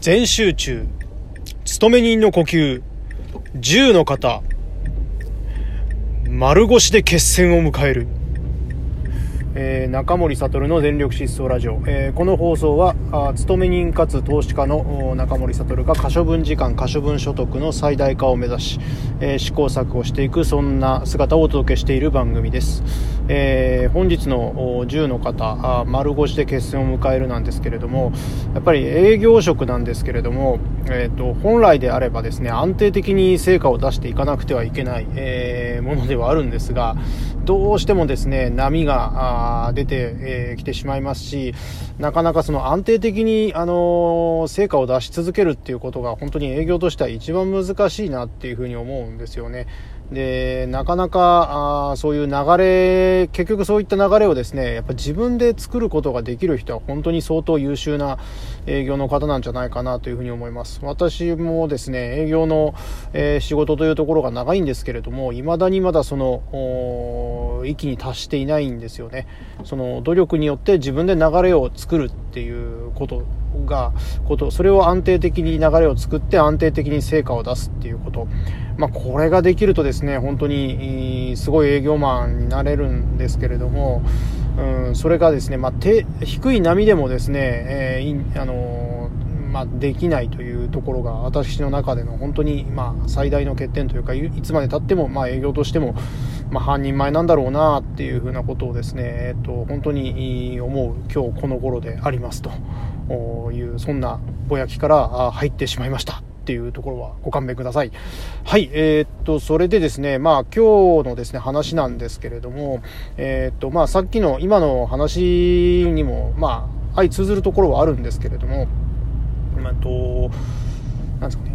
全集中。勤め人の呼吸。10の方。丸腰で決戦を迎える。えー、中森悟の全力疾走ラジオ、えー、この放送はあ勤め人かつ投資家の中森悟が可処分時間可処分所得の最大化を目指し、えー、試行錯誤していくそんな姿をお届けしている番組です、えー、本日の10の方あ丸腰で決戦を迎えるなんですけれどもやっぱり営業職なんですけれども、えーと、本来であればですね安定的に成果を出していかなくてはいけない、えー、ものではあるんですがどうしてもですね波が出てき、てしまいますし、なかなかその安定的に、あの成果を出し続けるっていうことが本当に営業としては一番難しいなっていうふうに思うんですよね。で、なかなか、あそういう流れ、結局そういった流れをですね、やっぱ自分で作ることができる人は本当に相当優秀な営業の方なんじゃないかなというふうに思います。私もですね、営業の、えー、仕事というところが長いんですけれども、未だにまだその、域に達していないんですよね。その努力によって自分で流れを作るっていうことが、こと、それを安定的に流れを作って安定的に成果を出すっていうこと。まあ、これができるとですね、本当にすごい営業マンになれるんですけれども、うん、それがですね、まあ、低い波でもですね、えー、あのまあ、できないというところが私の中での本当に、まあ、最大の欠点というかいつまでたっても、まあ、営業としても、まあ、半人前なんだろうなっていうふうなことをですね、えっと、本当に思う今日この頃でありますというそんなぼやきから入ってしまいました。っていうところはご勘弁ください。はい、えー、っと、それでですね、まあ今日のですね、話なんですけれども、えー、っと、まあさっきの今の話にも、まあ相通ずるところはあるんですけれども、まあと、なんですかね、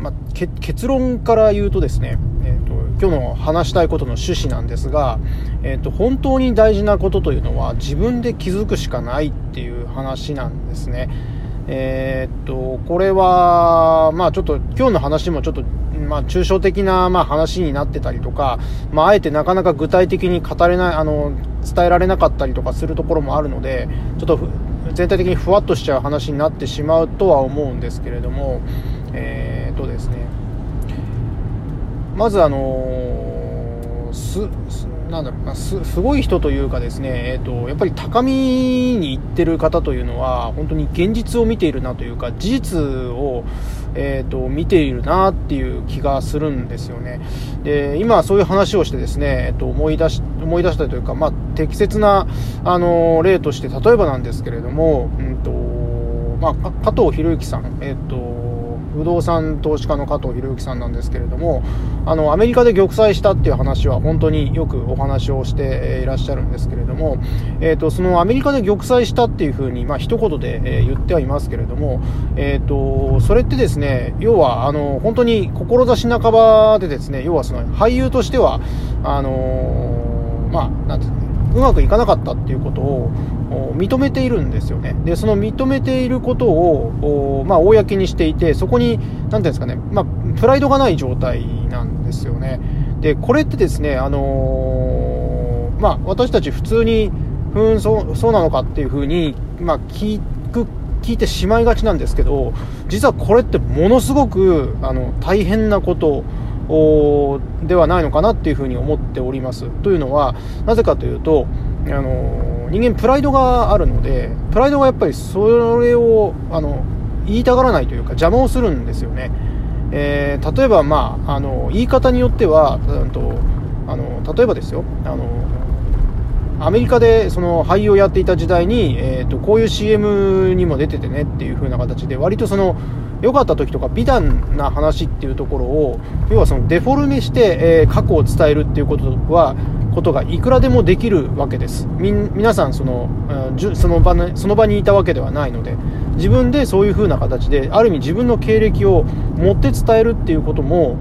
まあ、結論から言うとですね、えーと、今日の話したいことの趣旨なんですが、えーと本当に大事なことというのは自分で気づくしかないっていう話なんですね。えー、っと、これは、まあちょっと今日の話もちょっと、まあ抽象的な、まあ、話になってたりとか、まああえてなかなか具体的に語れない、あの、伝えられなかったりとかするところもあるので、ちょっと全体的にふわっとしちゃう話になってしまうとは思うんですけれども、えまずあのす、なんだろうなすすごい人というかですね、えーと、やっぱり高みに行ってる方というのは本当に現実を見ているなというか事実を、えーと、見ているなっていう気がするんですよね。で今そういう話をしてですね、えーと、思い出し思い出したというか、まあ、適切なあの例として例えばなんですけれども、うんとまあ、加藤博之さん、えーと不動産投資家の加藤博之さんなんですけれどもあのアメリカで玉砕したっていう話は本当によくお話をしていらっしゃるんですけれども、えーと、そのアメリカで玉砕したっていうふうに、まあ一言で、え言ってはいますけれども、えーと、それってですね要はあの本当に志半ばでですね要はその俳優としてはあのまあなんていううまくいかなかったっていうことを認めているんですよね。で、その認めていることを、まあ、公にしていて、そこに、なんていうんですかね、まあ、プライドがない状態なんですよね。で、これってですね、あのー、まあ、私たち普通に、ふん、そう、そうなのかっていうふうに、まあ、聞く、聞いてしまいがちなんですけど、実はこれってものすごく、あの、大変なことではないのかなっていうふうに思っております。というのは、なぜかというと、あの人間プライドがあるので、プライドがやっぱりそれをあの言いたがらないというか邪魔をするんですよね。えー、例えば、まあ、あの言い方によっては、うんとあの例えばですよあのアメリカでその俳優をやっていた時代に、えーと、こういう CM にも出ててねっていう風な形で割とその良かった時とか美談な話っていうところを要はそのデフォルメして、え、過去を伝えるっていうことはことがいくらでもできるわけです。皆さんそのその場その場にいたわけではないので自分でそういう風な形である意味自分の経歴を持って伝えるっていうことも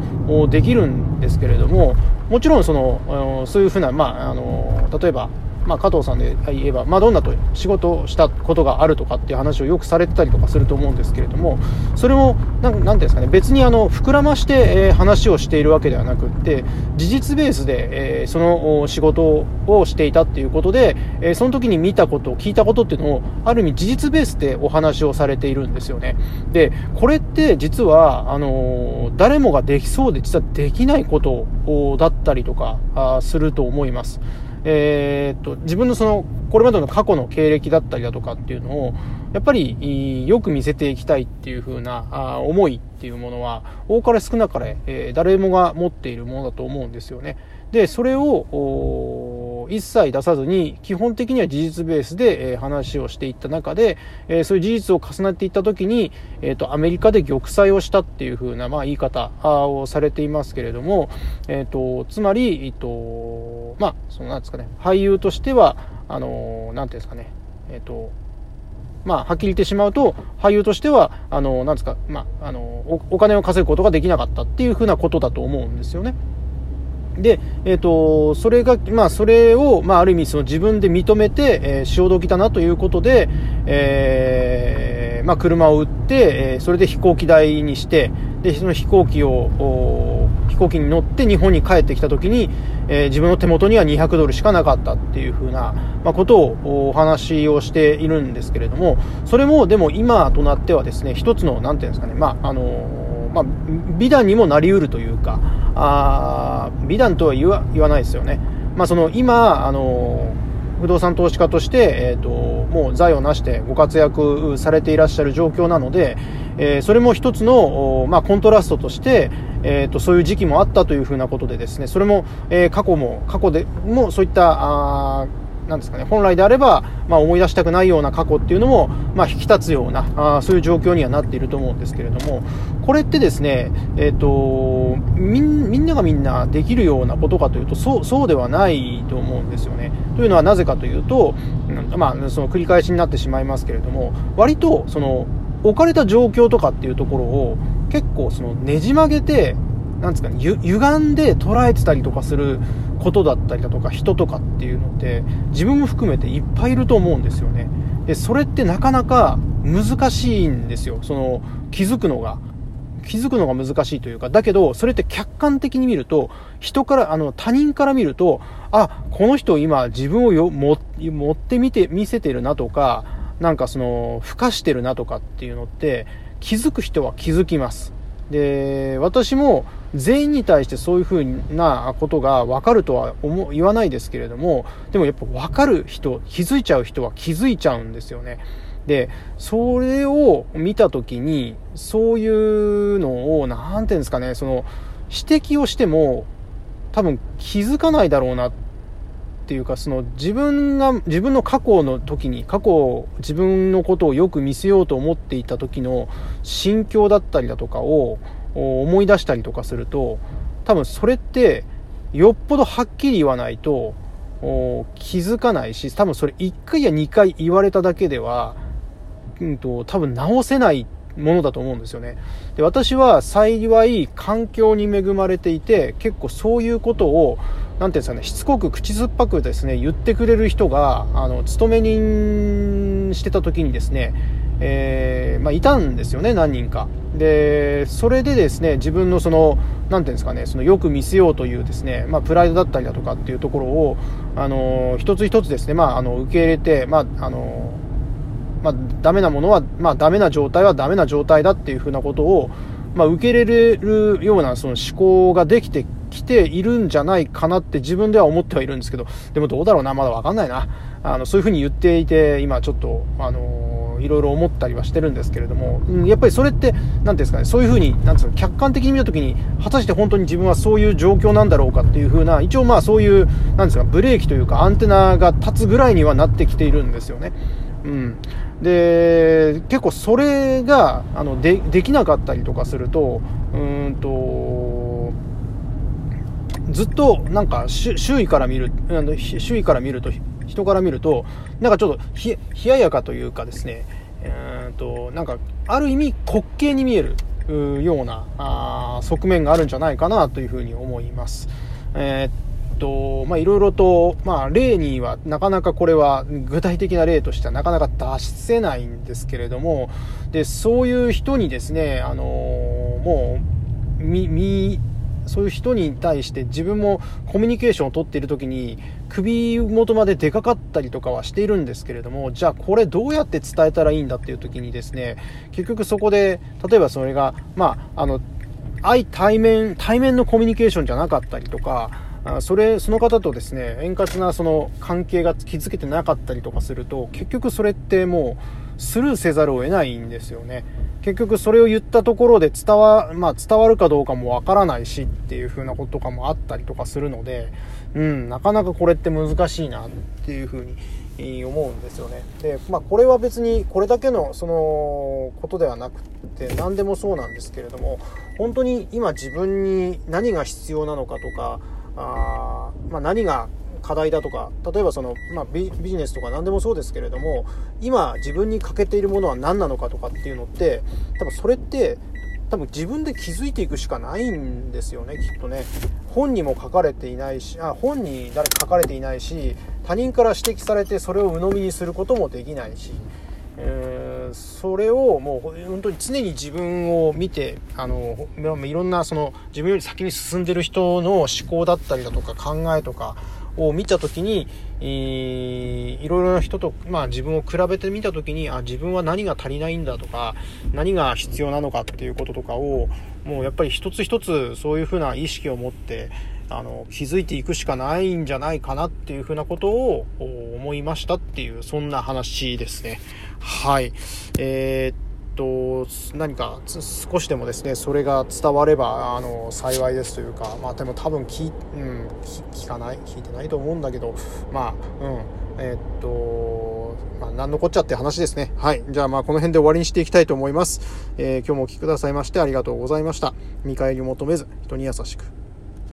できるんですけれどももちろんそのそういう風な、まあ、あの例えばまあ、加藤さんで言えばマドンナと仕事をしたことがあるとかっていう話をよくされてたりとかすると思うんですけれどもそれも何ていうんですかね別にあの膨らまして、えー、話をしているわけではなくって事実ベースで、えー、その仕事をしていたっていうことで、えー、その時に見たこと聞いたことっていうのをある意味事実ベースでお話をされているんですよねでこれって実はあの誰もができそうで実はできないことだったりとかあすると思います。えー、っと自分のそのこれまでの過去の経歴だったりだとかっていうのをやっぱりよく見せていきたいっていう風な思いっていうものは多かれ少なかれ、え、誰もが持っているものだと思うんですよね。でそれを一切出さずに基本的には事実ベースで、え、話をしていった中で、え、そういう事実を重ねていった時に、えーと、アメリカで玉砕をしたっていう風な、まあ、言い方をされていますけれども、えーと、つまり、えーとまあ、そのなんですかね俳優としてはあのなんていうんですかねえっ、とまあ、はっきり言ってしまうと、俳優としては、あの、なんですか、まあ、あのお、お金を稼ぐことができなかったっていうふうなことだと思うんですよね。で、えっ、ー、と、それが、まあ、それを、まあ、ある意味、その自分で認めて、えー、潮時だなということで、えー、まあ、車を売って、えー、それで飛行機代にして、で、その飛行機を、飛行機に乗って日本に帰ってきた時に、え、自分の手元には200ドルしかなかったっていうふうな、ま、ことをお話をしているんですけれども、それも、でも今となってはですね、一つの、なんていうんですかね、まあ、あのまあ、美談にもなりうるというか、あ美談とは言わ言わないですよね。まあ、その今、あの不動産投資家として、えーと、もう財を成してご活躍されていらっしゃる状況なので、えー、それも一つの、まあ、コントラストとして、えーと、そういう時期もあったというふうなことでですねそれも、えー、過去も過去でもそういったあなんですかね、本来であれば、まあ、思い出したくないような過去っていうのも、まあ、引き立つようなあそういう状況にはなっていると思うんですけれどもこれってですね、えーと、みんながみんなできるようなことかというとそうそうではないと思うんですよね。というのはなぜかというと、まあ、その繰り返しになってしまいますけれども割とその置かれた状況とかっていうところを結構そのねじ曲げてなんですかね、ゆ歪んで捉えてたりとかすることだったりだとか人とかっていうのって自分も含めていっぱいいると思うんですよね。で、それってなかなか難しいんですよ。その気づくのが。気づくのが難しいというか、だけど、それって客観的に見ると、人から、あの、他人から見ると、あ、この人今自分をよ持ってみて、見せてるなとか、なんかその、ふかしてるなとかっていうのって、気づく人は気づきます。で、私も全員に対してそういうふうなことが分かるとは思言わないですけれども、でもやっぱ分かる人、気づいちゃう人は気づいちゃうんですよね。で、それを見たときに、そういうのを、なんていうんですかね、その、指摘をしても、多分気づかないだろうなってていうか、その自分が、自分の過去の時に、過去自分のことをよく見せようと思っていた時の心境だったりだとかを思い出したりとかすると、多分それってよっぽどはっきり言わないと気づかないし、多分それ1回や2回言われただけでは、うんと、多分直せないものだと思うんですよね。で、私は幸い環境に恵まれていて、結構そういうことを、なんていうんですかね、しつこく口酸っぱくですね、言ってくれる人が、あの、勤め人してた時にですね、えー、まあ、いたんですよね、何人か。で、それでですね、自分のその、なんていうんですかね、そのよく見せようというですね、まあ、プライドだったりだとかっていうところを、あの、一つ一つですね、まあ、あの、受け入れて、まあ、あの、まあ、ダメなものは、まあ、ダメな状態はダメな状態だっていうふうなことを、まあ、受け入れるようなその思考ができてきているんじゃないかなって自分では思ってはいるんですけど、でもどうだろうな、まだわかんないな。あの、そういうふうに言っていて、今ちょっと、あのいろいろ思ったりはしてるんですけれども、うん、やっぱりそれって、なんですかね、そういうふうに、なんですか、客観的に見たときに、果たして本当に自分はそういう状況なんだろうかっていうふうな、一応まあそういう、なんですか、ブレーキというかアンテナが立つぐらいにはなってきているんですよね。うん。で結構それがあのでできなかったりとかするとうんとずっとなんか周囲から見る周囲から見ると人から見るとなんかちょっと冷ややかというかですねうんとなんかある意味滑稽に見えるようなあ側面があるんじゃないかなというふうに思います。えーと、まあ、いろいろと、まあ、例には、なかなかこれは、具体的な例としてはなかなか出せないんですけれども、で、そういう人にですね、あのもう、み、み、そういう人に対して自分もコミュニケーションを取っている時に首元まで出かかったりとかはしているんですけれどもじゃあこれどうやって伝えたらいいんだっていう時にですね結局そこで例えばそれがまああの対面対面のコミュニケーションじゃなかったりとかあそれその方とですね円滑なその関係が築けてなかったりとかすると結局それってもうスルーせざるを得ないんですよね結局それを言ったところで伝わ,、まあ、伝わるかどうかもわからないしっていう風なこととかもあったりとかするので、うん、なかなかこれって難しいなっていう風に思うんですよね。で、まあ、これは別にこれだけのそのことではなくって何でもそうなんですけれども本当に今自分に何が必要なのかとかあ、まあ、何が課題だとか例えばその、まあ、ビジネスとか何でもそうですけれども今自分に欠けているものは何なのかとかっていうのって多分それって多分自分で気づいていくしかないんですよねきっとね。本にも書かれていないしあ本に誰か書かれていないし他人から指摘されてそれを鵜呑みにすることもできないし、えー、それをもう本当に常に自分を見てあのいろんなその自分より先に進んでる人の思考だったりだとか考えとかを見た時に、いろいろな人と、まあ、自分を比べてみた時にあ自分は何が足りないんだとか何が必要なのかっていうこととかをもうやっぱり一つ一つそういうふうな意識を持ってあの気づいていくしかないんじゃないかなっていうふうなことを思いましたっていうそんな話ですね。はい。えーと、何か少しでもですね、それが伝われば、あの、幸いですというか、まあでも多分聞、うん、聞かない、聞いてないと思うんだけど、まあ、うん、えー、っと、まあ、何のこっちゃって話ですね。はい。じゃあまあこの辺で終わりにしていきたいと思います。えー、今日もお聴きくださいましてありがとうございました。見返りを求めず、人に優しく。